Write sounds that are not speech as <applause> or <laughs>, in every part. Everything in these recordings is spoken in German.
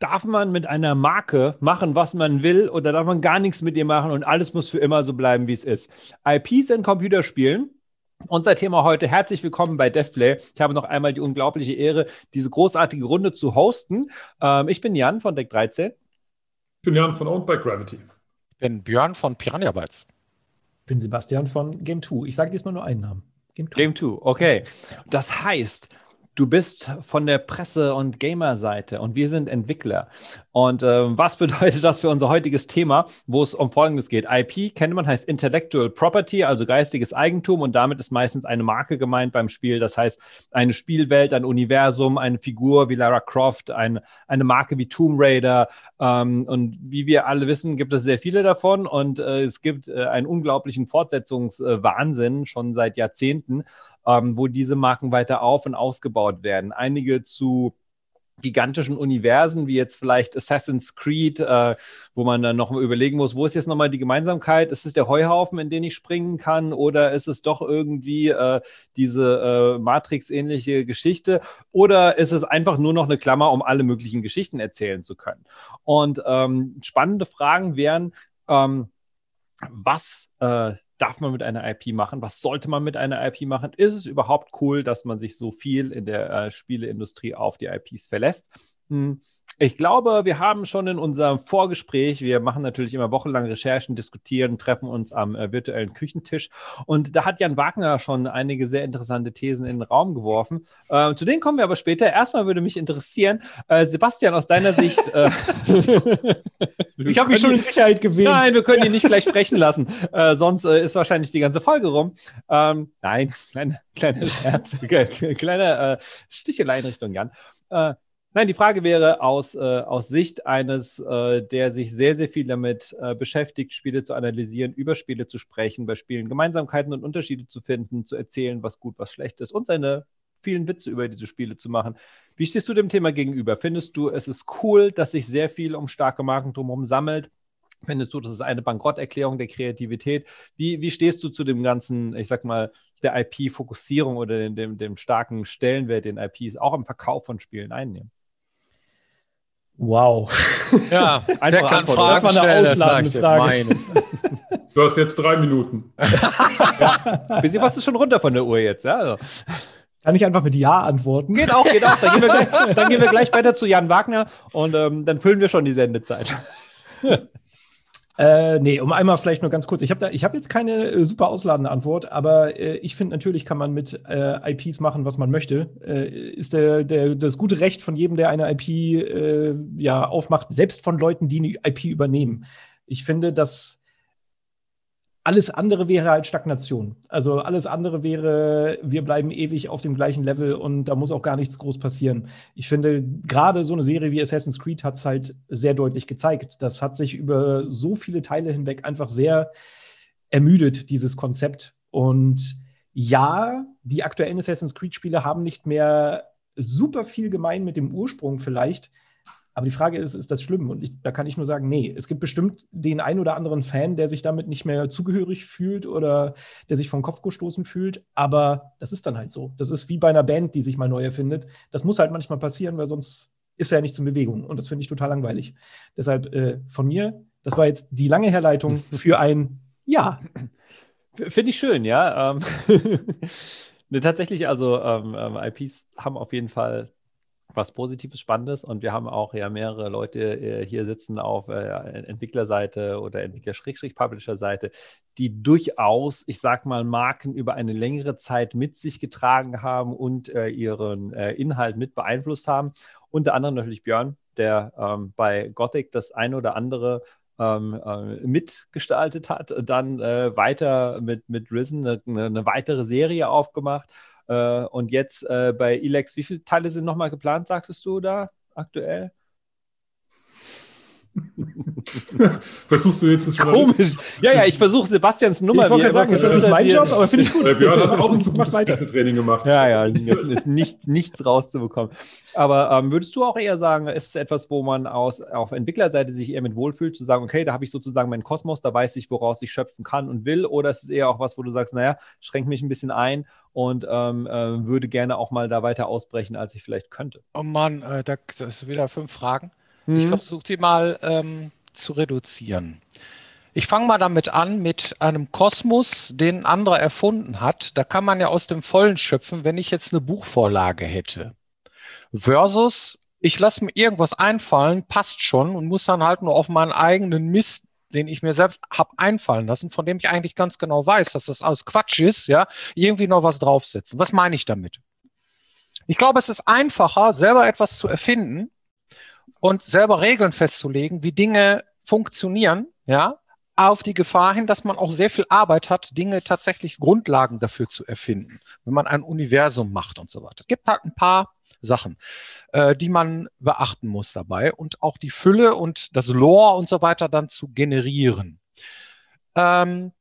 Darf man mit einer Marke machen, was man will, oder darf man gar nichts mit ihr machen und alles muss für immer so bleiben, wie es ist? IPs in Computerspielen. Unser Thema heute, herzlich willkommen bei DevPlay. Ich habe noch einmal die unglaubliche Ehre, diese großartige Runde zu hosten. Ähm, ich bin Jan von Deck 13. Ich bin Jan von Owned by Gravity. Ich bin Björn von Piranha Bytes. Ich bin Sebastian von Game 2. Ich sage diesmal nur einen Namen. Game 2. Game 2, okay. Das heißt, Du bist von der Presse- und Gamer-Seite und wir sind Entwickler. Und äh, was bedeutet das für unser heutiges Thema, wo es um Folgendes geht? IP, kennt man, heißt Intellectual Property, also geistiges Eigentum und damit ist meistens eine Marke gemeint beim Spiel. Das heißt, eine Spielwelt, ein Universum, eine Figur wie Lara Croft, ein, eine Marke wie Tomb Raider. Ähm, und wie wir alle wissen, gibt es sehr viele davon und äh, es gibt äh, einen unglaublichen Fortsetzungswahnsinn schon seit Jahrzehnten ähm, wo diese Marken weiter auf und ausgebaut werden. Einige zu gigantischen Universen, wie jetzt vielleicht Assassin's Creed, äh, wo man dann noch überlegen muss, wo ist jetzt nochmal die Gemeinsamkeit? Ist es der Heuhaufen, in den ich springen kann, oder ist es doch irgendwie äh, diese äh, Matrix-ähnliche Geschichte? Oder ist es einfach nur noch eine Klammer, um alle möglichen Geschichten erzählen zu können? Und ähm, spannende Fragen wären, ähm, was äh, darf man mit einer IP machen? Was sollte man mit einer IP machen? Ist es überhaupt cool, dass man sich so viel in der äh, Spieleindustrie auf die IPs verlässt? Hm. Ich glaube, wir haben schon in unserem Vorgespräch, wir machen natürlich immer wochenlang Recherchen, diskutieren, treffen uns am äh, virtuellen Küchentisch. Und da hat Jan Wagner schon einige sehr interessante Thesen in den Raum geworfen. Äh, zu denen kommen wir aber später. Erstmal würde mich interessieren, äh, Sebastian, aus deiner Sicht. Äh, <laughs> ich habe mich schon in Sicherheit gewählt. Nein, wir können ihn nicht gleich sprechen lassen. Äh, sonst äh, ist wahrscheinlich die ganze Folge rum. Ähm, nein, <laughs> kleiner kleine Scherz, <laughs> kleine Stichelein Richtung Jan. Nein, die Frage wäre aus, äh, aus Sicht eines, äh, der sich sehr, sehr viel damit äh, beschäftigt, Spiele zu analysieren, über Spiele zu sprechen, bei Spielen Gemeinsamkeiten und Unterschiede zu finden, zu erzählen, was gut, was schlecht ist und seine vielen Witze über diese Spiele zu machen. Wie stehst du dem Thema gegenüber? Findest du, es ist cool, dass sich sehr viel um starke Marken drumherum sammelt? Findest du, das ist eine Bankrotterklärung der Kreativität? Wie, wie stehst du zu dem ganzen, ich sag mal, der IP-Fokussierung oder dem, dem, dem starken Stellenwert, den IPs auch im Verkauf von Spielen einnehmen? Wow. Ja, <laughs> der kann Antwort. Fragen das war eine ausladende Frage. Du hast jetzt drei Minuten. <laughs> ja. Bisschen was ist schon runter von der Uhr jetzt. Ja, also. Kann ich einfach mit Ja antworten? Geht auch, geht auch. Dann gehen wir <laughs> gleich, gehen wir gleich weiter zu Jan Wagner und ähm, dann füllen wir schon die Sendezeit. Äh, nee, um einmal vielleicht nur ganz kurz. Ich habe hab jetzt keine äh, super ausladende Antwort, aber äh, ich finde, natürlich kann man mit äh, IPs machen, was man möchte. Äh, ist der, der, das gute Recht von jedem, der eine IP äh, ja, aufmacht, selbst von Leuten, die eine IP übernehmen. Ich finde, dass alles andere wäre halt Stagnation. Also alles andere wäre, wir bleiben ewig auf dem gleichen Level und da muss auch gar nichts groß passieren. Ich finde, gerade so eine Serie wie Assassin's Creed hat es halt sehr deutlich gezeigt. Das hat sich über so viele Teile hinweg einfach sehr ermüdet, dieses Konzept. Und ja, die aktuellen Assassin's Creed-Spiele haben nicht mehr super viel gemein mit dem Ursprung vielleicht, aber die Frage ist, ist das schlimm? Und ich, da kann ich nur sagen, nee. Es gibt bestimmt den einen oder anderen Fan, der sich damit nicht mehr zugehörig fühlt oder der sich vom Kopf gestoßen fühlt. Aber das ist dann halt so. Das ist wie bei einer Band, die sich mal neu erfindet. Das muss halt manchmal passieren, weil sonst ist ja nichts in Bewegung. Und das finde ich total langweilig. Deshalb äh, von mir, das war jetzt die lange Herleitung <laughs> für ein Ja. Finde ich schön, ja. Ähm <laughs> ne, tatsächlich, also ähm, ähm IPs haben auf jeden Fall was Positives, Spannendes. Und wir haben auch ja mehrere Leute äh, hier sitzen auf äh, Entwicklerseite oder Entwickler-Publisher-Seite, die durchaus, ich sag mal, Marken über eine längere Zeit mit sich getragen haben und äh, ihren Inhalt mit beeinflusst haben. Unter anderem natürlich Björn, der ähm, bei Gothic das ein oder andere ähm, äh, mitgestaltet hat, dann weiter mit, mit Risen eine, eine weitere Serie aufgemacht und jetzt äh, bei Elex, wie viele Teile sind nochmal geplant, sagtest du da aktuell? <laughs> Versuchst du jetzt das schon Komisch. Ja, ja, ich versuche Sebastians Nummer. Ich wollte sagen, ist das nicht mein Job, aber finde ich gut. Björn hat auch ein zu gutes Training gemacht. Ja, ja, ist nichts, nichts rauszubekommen. Aber ähm, würdest du auch eher sagen, ist es etwas, wo man aus, auf Entwicklerseite sich eher mit wohlfühlt, zu sagen, okay, da habe ich sozusagen meinen Kosmos, da weiß ich, woraus ich schöpfen kann und will? Oder ist es eher auch was, wo du sagst, naja, schränk mich ein bisschen ein und ähm, äh, würde gerne auch mal da weiter ausbrechen, als ich vielleicht könnte? Oh Mann, äh, da, das sind wieder fünf Fragen. Mhm. Ich versuche die mal ähm, zu reduzieren. Ich fange mal damit an mit einem Kosmos, den ein anderer erfunden hat. Da kann man ja aus dem Vollen schöpfen, wenn ich jetzt eine Buchvorlage hätte. Versus, ich lasse mir irgendwas einfallen, passt schon und muss dann halt nur auf meinen eigenen Mist den ich mir selbst habe einfallen lassen, von dem ich eigentlich ganz genau weiß, dass das alles Quatsch ist, ja, irgendwie noch was draufsetzen. Was meine ich damit? Ich glaube, es ist einfacher, selber etwas zu erfinden und selber Regeln festzulegen, wie Dinge funktionieren, ja, auf die Gefahr hin, dass man auch sehr viel Arbeit hat, Dinge tatsächlich Grundlagen dafür zu erfinden, wenn man ein Universum macht und so weiter. Es gibt halt ein paar Sachen, äh, die man beachten muss dabei und auch die Fülle und das Lore und so weiter dann zu generieren. Ähm,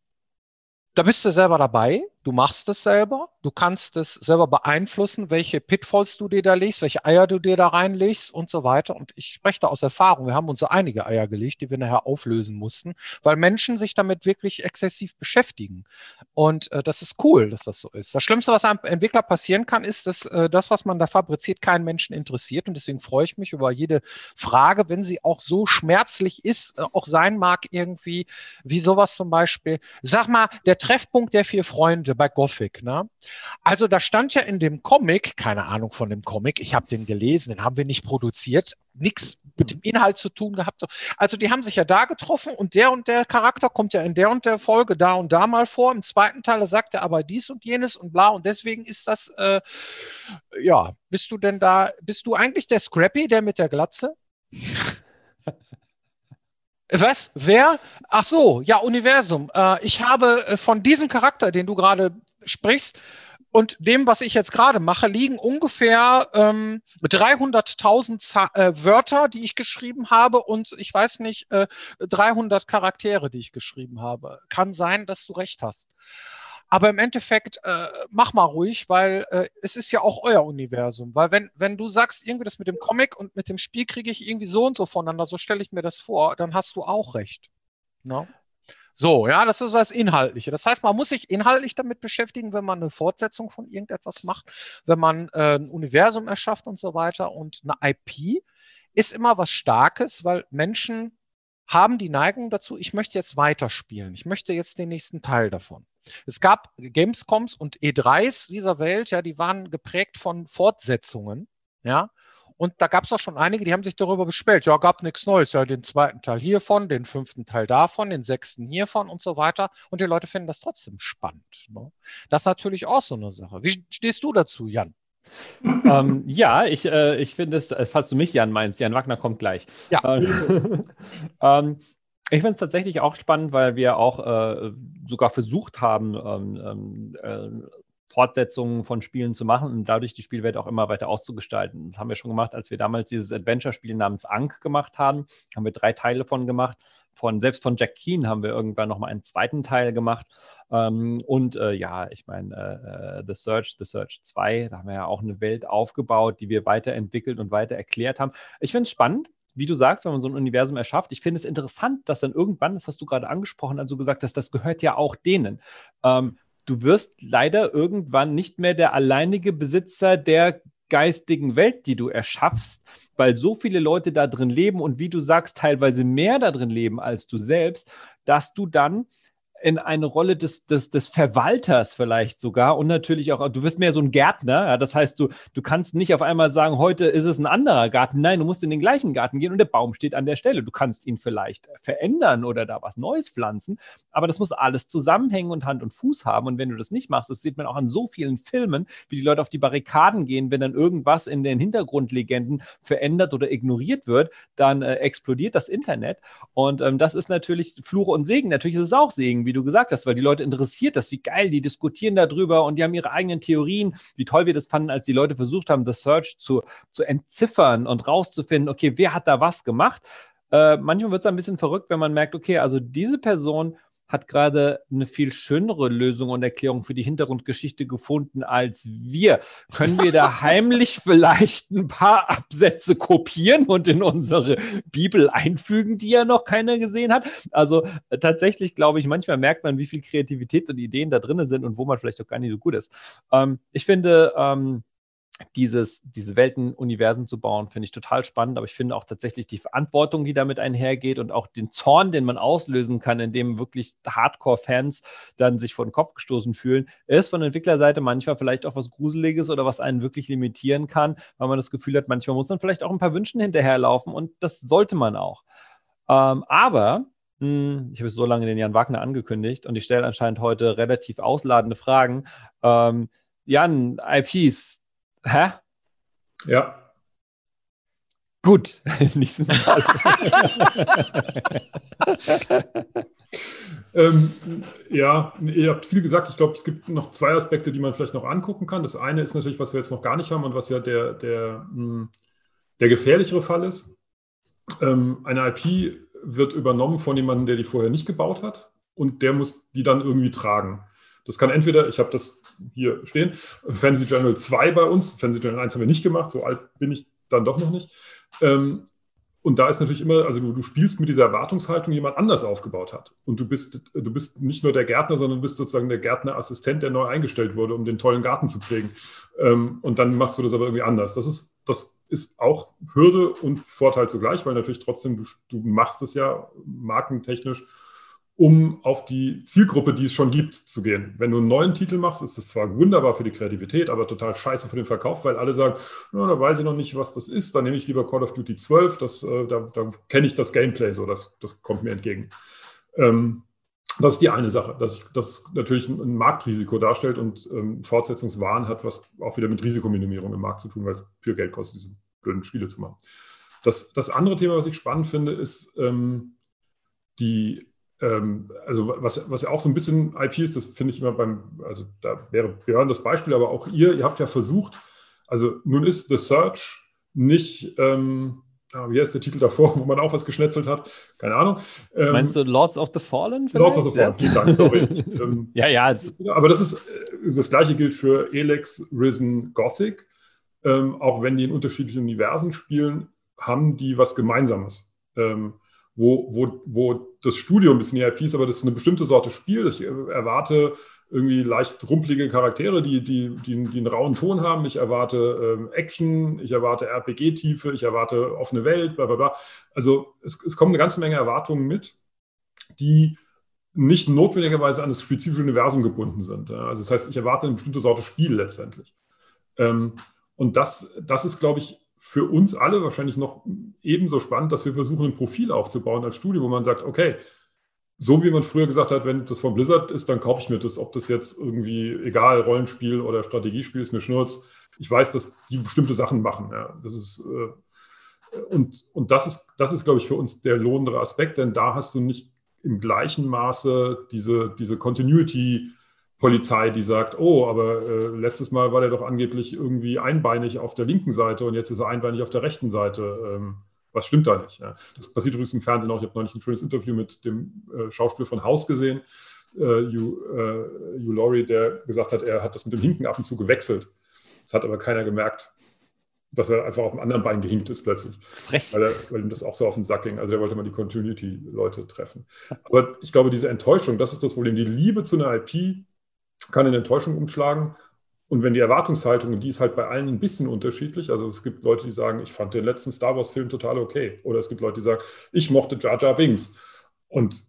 da bist du selber dabei, du machst es selber, du kannst es selber beeinflussen, welche Pitfalls du dir da legst, welche Eier du dir da reinlegst und so weiter. Und ich spreche da aus Erfahrung. Wir haben uns so einige Eier gelegt, die wir nachher auflösen mussten, weil Menschen sich damit wirklich exzessiv beschäftigen. Und äh, das ist cool, dass das so ist. Das Schlimmste, was einem Entwickler passieren kann, ist, dass äh, das, was man da fabriziert, keinen Menschen interessiert. Und deswegen freue ich mich über jede Frage, wenn sie auch so schmerzlich ist, äh, auch sein mag irgendwie, wie sowas zum Beispiel. Sag mal, der Treffpunkt der vier Freunde bei Gothic, ne? Also da stand ja in dem Comic, keine Ahnung von dem Comic, ich habe den gelesen, den haben wir nicht produziert, nichts mit dem Inhalt zu tun gehabt. Also die haben sich ja da getroffen und der und der Charakter kommt ja in der und der Folge da und da mal vor. Im zweiten Teil sagt er aber dies und jenes und bla und deswegen ist das, äh, ja, bist du denn da, bist du eigentlich der Scrappy, der mit der Glatze? Was? Wer? Ach so, ja, Universum. Äh, ich habe äh, von diesem Charakter, den du gerade sprichst, und dem, was ich jetzt gerade mache, liegen ungefähr ähm, 300.000 äh, Wörter, die ich geschrieben habe und ich weiß nicht, äh, 300 Charaktere, die ich geschrieben habe. Kann sein, dass du recht hast. Aber im Endeffekt, äh, mach mal ruhig, weil äh, es ist ja auch euer Universum. Weil wenn, wenn du sagst, irgendwie das mit dem Comic und mit dem Spiel kriege ich irgendwie so und so voneinander, so stelle ich mir das vor, dann hast du auch recht. No? So, ja, das ist das Inhaltliche. Das heißt, man muss sich inhaltlich damit beschäftigen, wenn man eine Fortsetzung von irgendetwas macht, wenn man äh, ein Universum erschafft und so weiter. Und eine IP ist immer was Starkes, weil Menschen haben die Neigung dazu, ich möchte jetzt weiterspielen. Ich möchte jetzt den nächsten Teil davon. Es gab Gamescoms und E3s dieser Welt, ja, die waren geprägt von Fortsetzungen, ja. Und da gab es auch schon einige, die haben sich darüber beschwert. Ja, gab nichts Neues. Ja, den zweiten Teil hiervon, den fünften Teil davon, den sechsten hiervon und so weiter. Und die Leute finden das trotzdem spannend. Ne? Das ist natürlich auch so eine Sache. Wie stehst du dazu, Jan? <laughs> ähm, ja, ich, äh, ich finde es, äh, falls du mich Jan meinst, Jan Wagner kommt gleich. Ja. <laughs> Ähm, ähm, ich finde es tatsächlich auch spannend, weil wir auch äh, sogar versucht haben, ähm, ähm, äh, Fortsetzungen von Spielen zu machen und dadurch die Spielwelt auch immer weiter auszugestalten. Das haben wir schon gemacht, als wir damals dieses Adventure-Spiel namens Ankh gemacht haben. Haben wir drei Teile von gemacht. Von, selbst von Jack Keen haben wir irgendwann nochmal einen zweiten Teil gemacht. Ähm, und äh, ja, ich meine, äh, äh, The Search, The Search 2, da haben wir ja auch eine Welt aufgebaut, die wir weiterentwickelt und weiter erklärt haben. Ich finde es spannend, wie du sagst, wenn man so ein Universum erschafft, ich finde es interessant, dass dann irgendwann, das hast du gerade angesprochen, also gesagt hast, das gehört ja auch denen. Ähm, du wirst leider irgendwann nicht mehr der alleinige Besitzer der geistigen Welt, die du erschaffst, weil so viele Leute da drin leben und wie du sagst, teilweise mehr da drin leben als du selbst, dass du dann in eine Rolle des, des, des Verwalters vielleicht sogar und natürlich auch, du wirst mehr so ein Gärtner, ja, das heißt, du, du kannst nicht auf einmal sagen, heute ist es ein anderer Garten, nein, du musst in den gleichen Garten gehen und der Baum steht an der Stelle. Du kannst ihn vielleicht verändern oder da was Neues pflanzen, aber das muss alles zusammenhängen und Hand und Fuß haben und wenn du das nicht machst, das sieht man auch an so vielen Filmen, wie die Leute auf die Barrikaden gehen, wenn dann irgendwas in den Hintergrundlegenden verändert oder ignoriert wird, dann äh, explodiert das Internet und ähm, das ist natürlich Fluch und Segen, natürlich ist es auch Segen, wie du gesagt hast, weil die Leute interessiert das, wie geil, die diskutieren darüber und die haben ihre eigenen Theorien, wie toll wir das fanden, als die Leute versucht haben, das Search zu, zu entziffern und rauszufinden, okay, wer hat da was gemacht. Äh, manchmal wird es ein bisschen verrückt, wenn man merkt, okay, also diese Person hat gerade eine viel schönere Lösung und Erklärung für die Hintergrundgeschichte gefunden als wir. Können wir da <laughs> heimlich vielleicht ein paar Absätze kopieren und in unsere Bibel einfügen, die ja noch keiner gesehen hat? Also äh, tatsächlich glaube ich, manchmal merkt man, wie viel Kreativität und Ideen da drin sind und wo man vielleicht auch gar nicht so gut ist. Ähm, ich finde, ähm, dieses, diese Weltenuniversen zu bauen, finde ich total spannend. Aber ich finde auch tatsächlich die Verantwortung, die damit einhergeht und auch den Zorn, den man auslösen kann, indem wirklich Hardcore-Fans dann sich vor den Kopf gestoßen fühlen, ist von Entwicklerseite manchmal vielleicht auch was Gruseliges oder was einen wirklich limitieren kann, weil man das Gefühl hat, manchmal muss man vielleicht auch ein paar Wünschen hinterherlaufen und das sollte man auch. Ähm, aber hm, ich habe es so lange den Jan Wagner angekündigt und ich stelle anscheinend heute relativ ausladende Fragen. Ähm, Jan, IPs, Hä? Ja. Gut, <laughs> nächsten Mal. <laughs> ähm, ja, ihr habt viel gesagt. Ich glaube, es gibt noch zwei Aspekte, die man vielleicht noch angucken kann. Das eine ist natürlich, was wir jetzt noch gar nicht haben und was ja der, der, hm, der gefährlichere Fall ist. Ähm, eine IP wird übernommen von jemandem, der die vorher nicht gebaut hat und der muss die dann irgendwie tragen. Das kann entweder, ich habe das hier stehen, Fantasy Journal 2 bei uns, Fantasy Journal 1 haben wir nicht gemacht, so alt bin ich dann doch noch nicht. Ähm, und da ist natürlich immer, also du, du, spielst mit dieser Erwartungshaltung, jemand anders aufgebaut hat. Und du bist, du bist nicht nur der Gärtner, sondern du bist sozusagen der Gärtnerassistent, der neu eingestellt wurde, um den tollen Garten zu pflegen. Ähm, und dann machst du das aber irgendwie anders. Das ist, das ist auch Hürde und Vorteil zugleich, weil natürlich trotzdem du, du machst es ja markentechnisch um auf die Zielgruppe, die es schon gibt, zu gehen. Wenn du einen neuen Titel machst, ist das zwar wunderbar für die Kreativität, aber total scheiße für den Verkauf, weil alle sagen, na, da weiß ich noch nicht, was das ist, dann nehme ich lieber Call of Duty 12, das, äh, da, da kenne ich das Gameplay so, das, das kommt mir entgegen. Ähm, das ist die eine Sache, dass das natürlich ein, ein Marktrisiko darstellt und ähm, Fortsetzungswahn hat, was auch wieder mit Risikominimierung im Markt zu tun, weil es viel Geld kostet, diese blöden Spiele zu machen. Das, das andere Thema, was ich spannend finde, ist ähm, die ähm, also was, was ja auch so ein bisschen IP ist, das finde ich immer beim, also da wäre Björn das Beispiel, aber auch ihr, ihr habt ja versucht, also nun ist The Search nicht, ähm, ah, wie heißt der Titel davor, <laughs> wo man auch was geschnetzelt hat? Keine Ahnung. Ähm, Meinst du Lords of the Fallen? Vielleicht? Lords of the Fallen, vielen Dank, sorry. <laughs> ähm, ja, ja. Aber das ist, äh, das gleiche gilt für Elex, Risen, Gothic. Ähm, auch wenn die in unterschiedlichen Universen spielen, haben die was Gemeinsames. Ähm, wo, wo, wo das Studio ein bisschen ERP ist, aber das ist eine bestimmte Sorte Spiel. Ich erwarte irgendwie leicht rumpelige Charaktere, die, die, die, die einen rauen Ton haben. Ich erwarte ähm, Action, ich erwarte RPG-Tiefe, ich erwarte offene Welt, bla bla bla. Also es, es kommen eine ganze Menge Erwartungen mit, die nicht notwendigerweise an das spezifische Universum gebunden sind. Also das heißt, ich erwarte eine bestimmte Sorte Spiel letztendlich. Ähm, und das, das ist, glaube ich, für uns alle wahrscheinlich noch ebenso spannend, dass wir versuchen, ein Profil aufzubauen als Studio, wo man sagt, okay, so wie man früher gesagt hat, wenn das von Blizzard ist, dann kaufe ich mir das, ob das jetzt irgendwie, egal, Rollenspiel oder Strategiespiel ist mir schnurz. Ich weiß, dass die bestimmte Sachen machen. Ja. Das ist, äh, und, und das ist, das ist, glaube ich, für uns der lohnendere Aspekt, denn da hast du nicht im gleichen Maße diese, diese Continuity- Polizei, die sagt, oh, aber äh, letztes Mal war der doch angeblich irgendwie einbeinig auf der linken Seite und jetzt ist er einbeinig auf der rechten Seite. Ähm, was stimmt da nicht? Ja? Das passiert übrigens im Fernsehen auch. Ich habe neulich ein schönes Interview mit dem äh, Schauspieler von Haus gesehen, äh, Hugh, äh, Hugh Laurie, der gesagt hat, er hat das mit dem Hinken ab und zu gewechselt. Das hat aber keiner gemerkt, dass er einfach auf dem anderen Bein gehinkt ist plötzlich. Weil, er, weil, ihm das auch so auf den Sack ging. Also er wollte mal die Continuity-Leute treffen. Aber ich glaube, diese Enttäuschung, das ist das Problem. Die Liebe zu einer IP kann in Enttäuschung umschlagen. Und wenn die Erwartungshaltung, die ist halt bei allen ein bisschen unterschiedlich. Also es gibt Leute, die sagen, ich fand den letzten Star Wars-Film total okay. Oder es gibt Leute, die sagen, ich mochte Jar Jar Binks. Und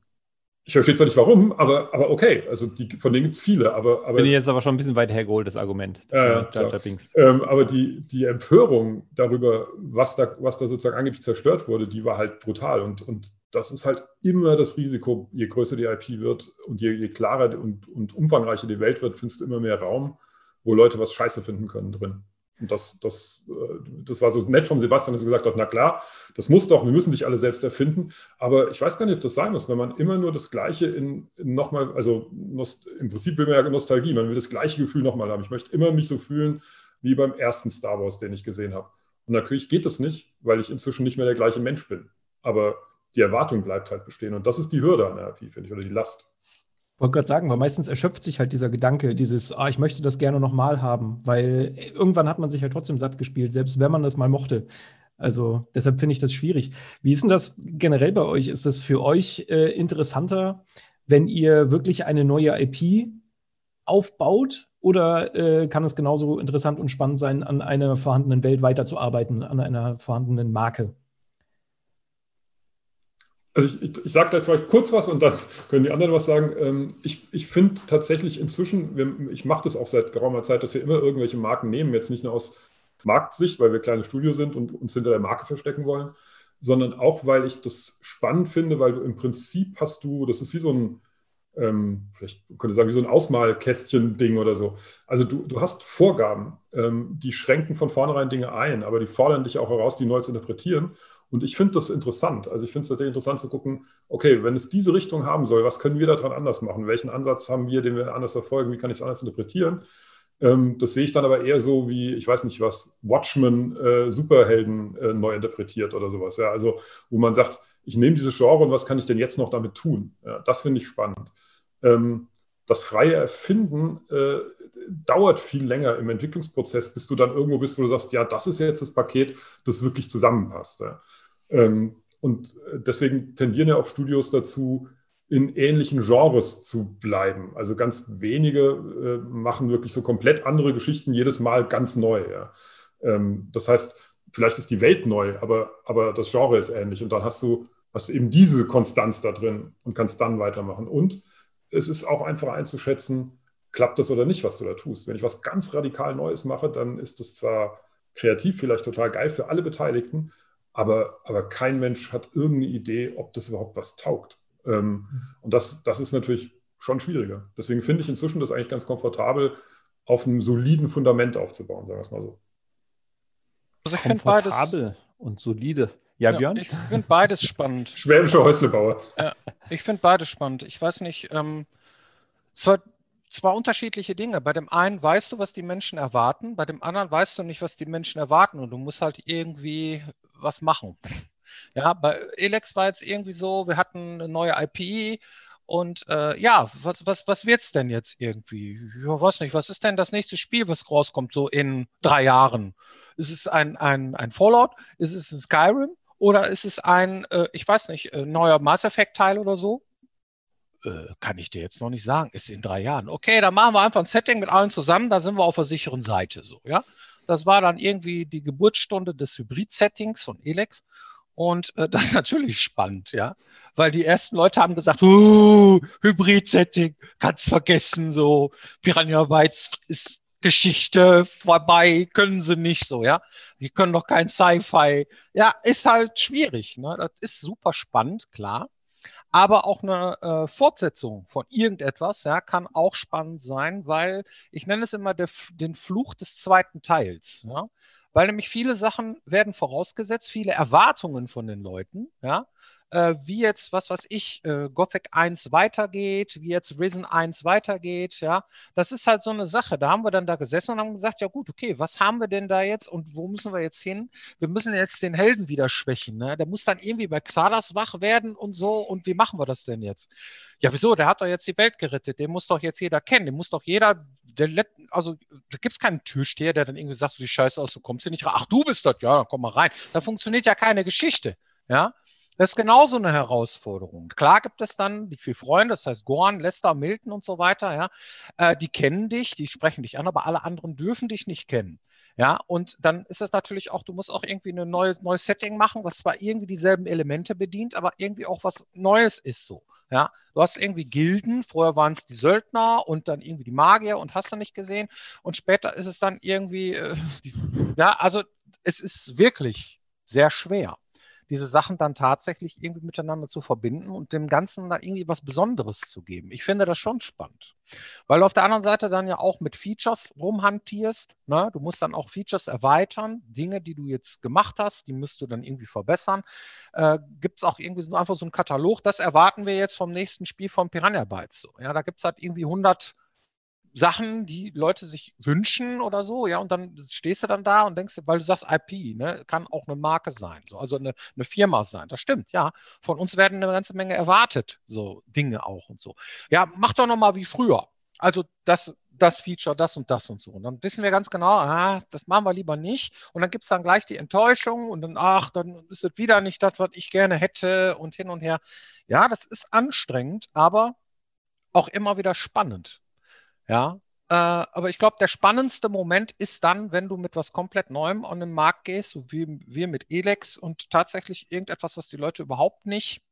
ich verstehe zwar nicht warum, aber, aber okay. Also die, von denen gibt es viele. Aber, aber, Bin ich jetzt aber schon ein bisschen weit hergeholt, das Argument. Das äh, Jar Jar Binks. Ähm, aber die, die Empörung darüber, was da, was da sozusagen angeblich zerstört wurde, die war halt brutal. Und, und das ist halt immer das Risiko, je größer die IP wird und je, je klarer und, und umfangreicher die Welt wird, findest du immer mehr Raum, wo Leute was Scheiße finden können drin. Und das, das, äh, das war so nett von Sebastian, dass er gesagt hat, na klar, das muss doch, wir müssen sich alle selbst erfinden. Aber ich weiß gar nicht, ob das sein muss, wenn man immer nur das Gleiche in, in nochmal, also im Prinzip will man ja Nostalgie, man will das gleiche Gefühl nochmal haben. Ich möchte immer mich so fühlen wie beim ersten Star Wars, den ich gesehen habe. Und natürlich geht das nicht, weil ich inzwischen nicht mehr der gleiche Mensch bin. Aber die Erwartung bleibt halt bestehen. Und das ist die Hürde an der RP, finde ich, oder die Last. Ich wollte gerade sagen, weil meistens erschöpft sich halt dieser Gedanke, dieses, ah, ich möchte das gerne nochmal haben, weil irgendwann hat man sich halt trotzdem satt gespielt, selbst wenn man das mal mochte. Also deshalb finde ich das schwierig. Wie ist denn das generell bei euch? Ist das für euch äh, interessanter, wenn ihr wirklich eine neue IP aufbaut oder äh, kann es genauso interessant und spannend sein, an einer vorhandenen Welt weiterzuarbeiten, an einer vorhandenen Marke? Also ich, ich, ich sage da jetzt vielleicht kurz was und dann <laughs> können die anderen was sagen. Ähm, ich, ich finde tatsächlich inzwischen, ich mache das auch seit geraumer Zeit, dass wir immer irgendwelche Marken nehmen, jetzt nicht nur aus Marktsicht, weil wir kleines Studio sind und uns hinter der Marke verstecken wollen, sondern auch, weil ich das spannend finde, weil du im Prinzip hast du, das ist wie so ein, ähm, vielleicht könnte ich sagen, wie so ein Ausmalkästchen-Ding oder so. Also du, du hast Vorgaben, ähm, die schränken von vornherein Dinge ein, aber die fordern dich auch heraus, die neu zu interpretieren. Und ich finde das interessant. Also ich finde es tatsächlich interessant zu gucken, okay, wenn es diese Richtung haben soll, was können wir daran anders machen? Welchen Ansatz haben wir, den wir anders verfolgen? Wie kann ich es anders interpretieren? Ähm, das sehe ich dann aber eher so wie, ich weiß nicht was, Watchmen äh, Superhelden äh, neu interpretiert oder sowas. Ja? Also wo man sagt, ich nehme dieses Genre und was kann ich denn jetzt noch damit tun? Ja, das finde ich spannend. Ähm, das freie Erfinden äh, dauert viel länger im Entwicklungsprozess, bis du dann irgendwo bist, wo du sagst, ja, das ist jetzt das Paket, das wirklich zusammenpasst. Ja. Ähm, und deswegen tendieren ja auch Studios dazu, in ähnlichen Genres zu bleiben. Also ganz wenige äh, machen wirklich so komplett andere Geschichten jedes Mal ganz neu. Ja. Ähm, das heißt, vielleicht ist die Welt neu, aber, aber das Genre ist ähnlich. Und dann hast du, hast du eben diese Konstanz da drin und kannst dann weitermachen. Und es ist auch einfach einzuschätzen, klappt das oder nicht, was du da tust. Wenn ich was ganz radikal Neues mache, dann ist das zwar kreativ vielleicht total geil für alle Beteiligten, aber, aber kein Mensch hat irgendeine Idee, ob das überhaupt was taugt. Ähm, und das, das ist natürlich schon schwieriger. Deswegen finde ich inzwischen das eigentlich ganz komfortabel, auf einem soliden Fundament aufzubauen, sagen wir es mal so. Also ich finde beides. und solide. Ja, ja Björn? Ich finde beides spannend. <laughs> Schwäbischer Häuslebauer. Ja, ich finde beides spannend. Ich weiß nicht, ähm, zwar zwei unterschiedliche Dinge. Bei dem einen weißt du, was die Menschen erwarten, bei dem anderen weißt du nicht, was die Menschen erwarten und du musst halt irgendwie was machen. <laughs> Ja, bei Elex war jetzt irgendwie so, wir hatten eine neue IP und äh, ja, was, was, was wird's denn jetzt irgendwie? Ja, weiß nicht, was ist denn das nächste Spiel, was rauskommt, so in drei Jahren? Ist es ein, ein, ein Fallout? Ist es ein Skyrim? Oder ist es ein, äh, ich weiß nicht, äh, neuer Mass Effect-Teil oder so? Äh, kann ich dir jetzt noch nicht sagen. Ist in drei Jahren. Okay, dann machen wir einfach ein Setting mit allen zusammen, da sind wir auf der sicheren Seite so, ja. Das war dann irgendwie die Geburtsstunde des Hybrid-Settings von Elex. Und äh, das ist <laughs> natürlich spannend, ja. Weil die ersten Leute haben gesagt, uh, Hybrid-Setting, kannst vergessen, so, Piranha Bytes ist Geschichte vorbei, können sie nicht so, ja. Die können doch kein Sci-Fi. Ja, ist halt schwierig, ne? Das ist super spannend, klar. Aber auch eine äh, Fortsetzung von irgendetwas ja, kann auch spannend sein, weil ich nenne es immer der, den Fluch des zweiten Teils. Ja? weil nämlich viele Sachen werden vorausgesetzt, viele Erwartungen von den Leuten, ja, äh, wie jetzt, was weiß ich, äh, Gothic 1 weitergeht, wie jetzt Risen 1 weitergeht, ja. Das ist halt so eine Sache. Da haben wir dann da gesessen und haben gesagt, ja gut, okay, was haben wir denn da jetzt und wo müssen wir jetzt hin? Wir müssen jetzt den Helden wieder schwächen, ne? Der muss dann irgendwie bei Xalas wach werden und so und wie machen wir das denn jetzt? Ja, wieso? Der hat doch jetzt die Welt gerettet. Den muss doch jetzt jeder kennen. Den muss doch jeder, der, also da gibt es keinen Türsteher, der dann irgendwie sagt, so die Scheiße aus, du kommst hier nicht rein. Ach, du bist dort, ja, dann komm mal rein. Da funktioniert ja keine Geschichte. Ja, das ist genauso eine Herausforderung. Klar gibt es dann die vier Freunde, das heißt Gorn, Lester, Milton und so weiter, ja. Äh, die kennen dich, die sprechen dich an, aber alle anderen dürfen dich nicht kennen. Ja, und dann ist es natürlich auch, du musst auch irgendwie ein neues, neues Setting machen, was zwar irgendwie dieselben Elemente bedient, aber irgendwie auch was Neues ist so. Ja, du hast irgendwie Gilden, vorher waren es die Söldner und dann irgendwie die Magier und hast du nicht gesehen. Und später ist es dann irgendwie, äh, <laughs> die, ja, also es ist wirklich sehr schwer diese Sachen dann tatsächlich irgendwie miteinander zu verbinden und dem Ganzen da irgendwie was Besonderes zu geben. Ich finde das schon spannend. Weil du auf der anderen Seite dann ja auch mit Features rumhantierst. Ne? Du musst dann auch Features erweitern. Dinge, die du jetzt gemacht hast, die musst du dann irgendwie verbessern. Äh, gibt es auch irgendwie so einfach so einen Katalog. Das erwarten wir jetzt vom nächsten Spiel von Piranha Bytes. So. Ja, da gibt es halt irgendwie 100 Sachen, die Leute sich wünschen oder so, ja, und dann stehst du dann da und denkst, weil du sagst IP, ne, kann auch eine Marke sein, so, also eine, eine Firma sein. Das stimmt, ja. Von uns werden eine ganze Menge erwartet, so Dinge auch und so. Ja, mach doch nochmal wie früher. Also das, das Feature, das und das und so. Und dann wissen wir ganz genau, ah, das machen wir lieber nicht. Und dann gibt es dann gleich die Enttäuschung und dann, ach, dann ist es wieder nicht das, was ich gerne hätte und hin und her. Ja, das ist anstrengend, aber auch immer wieder spannend. Ja, Äh, aber ich glaube, der spannendste Moment ist dann, wenn du mit was komplett Neuem an den Markt gehst, so wie wir mit Elex und tatsächlich irgendetwas, was die Leute überhaupt nicht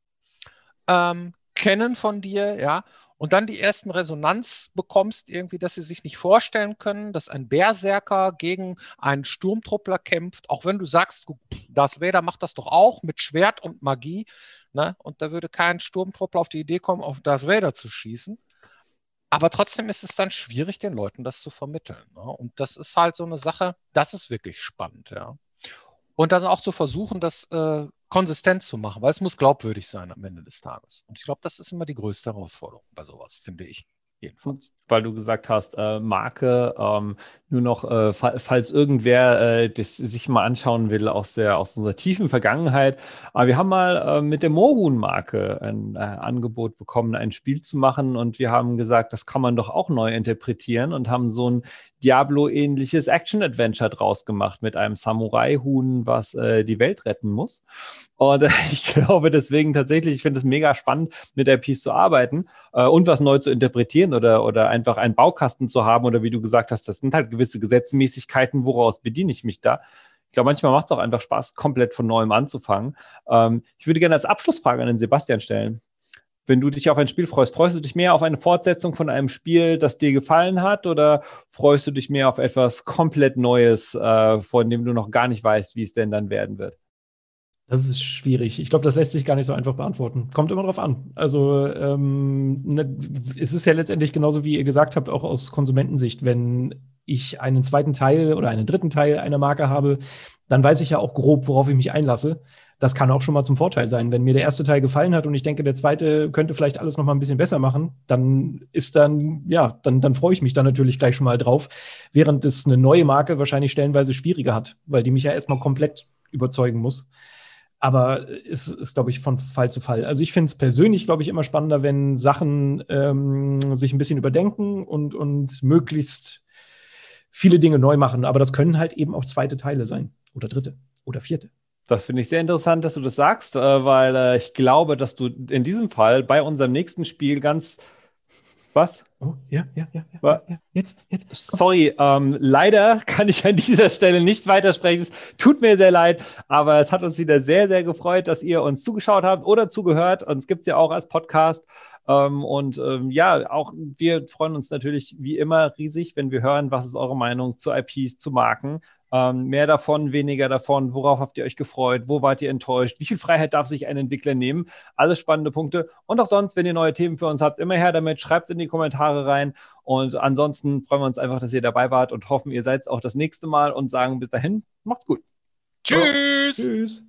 ähm, kennen von dir, ja, und dann die ersten Resonanz bekommst, irgendwie, dass sie sich nicht vorstellen können, dass ein Berserker gegen einen Sturmtruppler kämpft, auch wenn du sagst, das Vader macht das doch auch mit Schwert und Magie, ne? und da würde kein Sturmtruppler auf die Idee kommen, auf das Vader zu schießen. Aber trotzdem ist es dann schwierig, den Leuten das zu vermitteln. Ne? Und das ist halt so eine Sache, das ist wirklich spannend, ja. Und dann auch zu versuchen, das äh, konsistent zu machen, weil es muss glaubwürdig sein am Ende des Tages. Und ich glaube, das ist immer die größte Herausforderung bei sowas, finde ich jedenfalls. Weil du gesagt hast, äh, Marke, ähm, nur noch, äh, falls irgendwer äh, das sich mal anschauen will aus, der, aus unserer tiefen Vergangenheit. Aber wir haben mal äh, mit der Mohun-Marke ein äh, Angebot bekommen, ein Spiel zu machen. Und wir haben gesagt, das kann man doch auch neu interpretieren und haben so ein Diablo-ähnliches Action-Adventure draus gemacht mit einem Samurai-Huhn, was äh, die Welt retten muss. Und äh, <laughs> ich glaube deswegen tatsächlich, ich finde es mega spannend, mit der Piece zu arbeiten äh, und was neu zu interpretieren oder, oder einfach einen Baukasten zu haben oder wie du gesagt hast, das sind halt gewisse Gesetzmäßigkeiten, woraus bediene ich mich da. Ich glaube, manchmal macht es auch einfach Spaß, komplett von neuem anzufangen. Ähm, ich würde gerne als Abschlussfrage an den Sebastian stellen wenn du dich auf ein Spiel freust, freust du dich mehr auf eine Fortsetzung von einem Spiel, das dir gefallen hat, oder freust du dich mehr auf etwas komplett Neues, äh, von dem du noch gar nicht weißt, wie es denn dann werden wird? Das ist schwierig. Ich glaube, das lässt sich gar nicht so einfach beantworten. Kommt immer drauf an. Also ähm, ne, es ist ja letztendlich genauso, wie ihr gesagt habt, auch aus Konsumentensicht. Wenn ich einen zweiten Teil oder einen dritten Teil einer Marke habe, dann weiß ich ja auch grob, worauf ich mich einlasse das kann auch schon mal zum Vorteil sein. Wenn mir der erste Teil gefallen hat und ich denke, der zweite könnte vielleicht alles noch mal ein bisschen besser machen, dann ist dann, ja, dann, dann freue ich mich dann natürlich gleich schon mal drauf, während es eine neue Marke wahrscheinlich stellenweise schwieriger hat, weil die mich ja erstmal komplett überzeugen muss. Aber es ist, glaube ich, von Fall zu Fall. Also ich finde es persönlich, glaube ich, immer spannender, wenn Sachen ähm, sich ein bisschen überdenken und, und möglichst viele Dinge neu machen. Aber das können halt eben auch zweite Teile sein oder dritte oder vierte. Das finde ich sehr interessant, dass du das sagst, äh, weil äh, ich glaube, dass du in diesem Fall bei unserem nächsten Spiel ganz. Was? Oh, ja, ja, ja, ja. ja jetzt, jetzt. Sorry, ähm, leider kann ich an dieser Stelle nicht weitersprechen. Es tut mir sehr leid, aber es hat uns wieder sehr, sehr gefreut, dass ihr uns zugeschaut habt oder zugehört. Uns gibt es ja auch als Podcast. Ähm, und ähm, ja, auch wir freuen uns natürlich wie immer riesig, wenn wir hören, was ist eure Meinung zu IPs, zu Marken. Ähm, mehr davon, weniger davon. Worauf habt ihr euch gefreut? Wo wart ihr enttäuscht? Wie viel Freiheit darf sich ein Entwickler nehmen? Alles spannende Punkte. Und auch sonst, wenn ihr neue Themen für uns habt, immer her damit. Schreibt es in die Kommentare rein. Und ansonsten freuen wir uns einfach, dass ihr dabei wart und hoffen, ihr seid auch das nächste Mal und sagen bis dahin, macht's gut. Tschüss. Tschüss.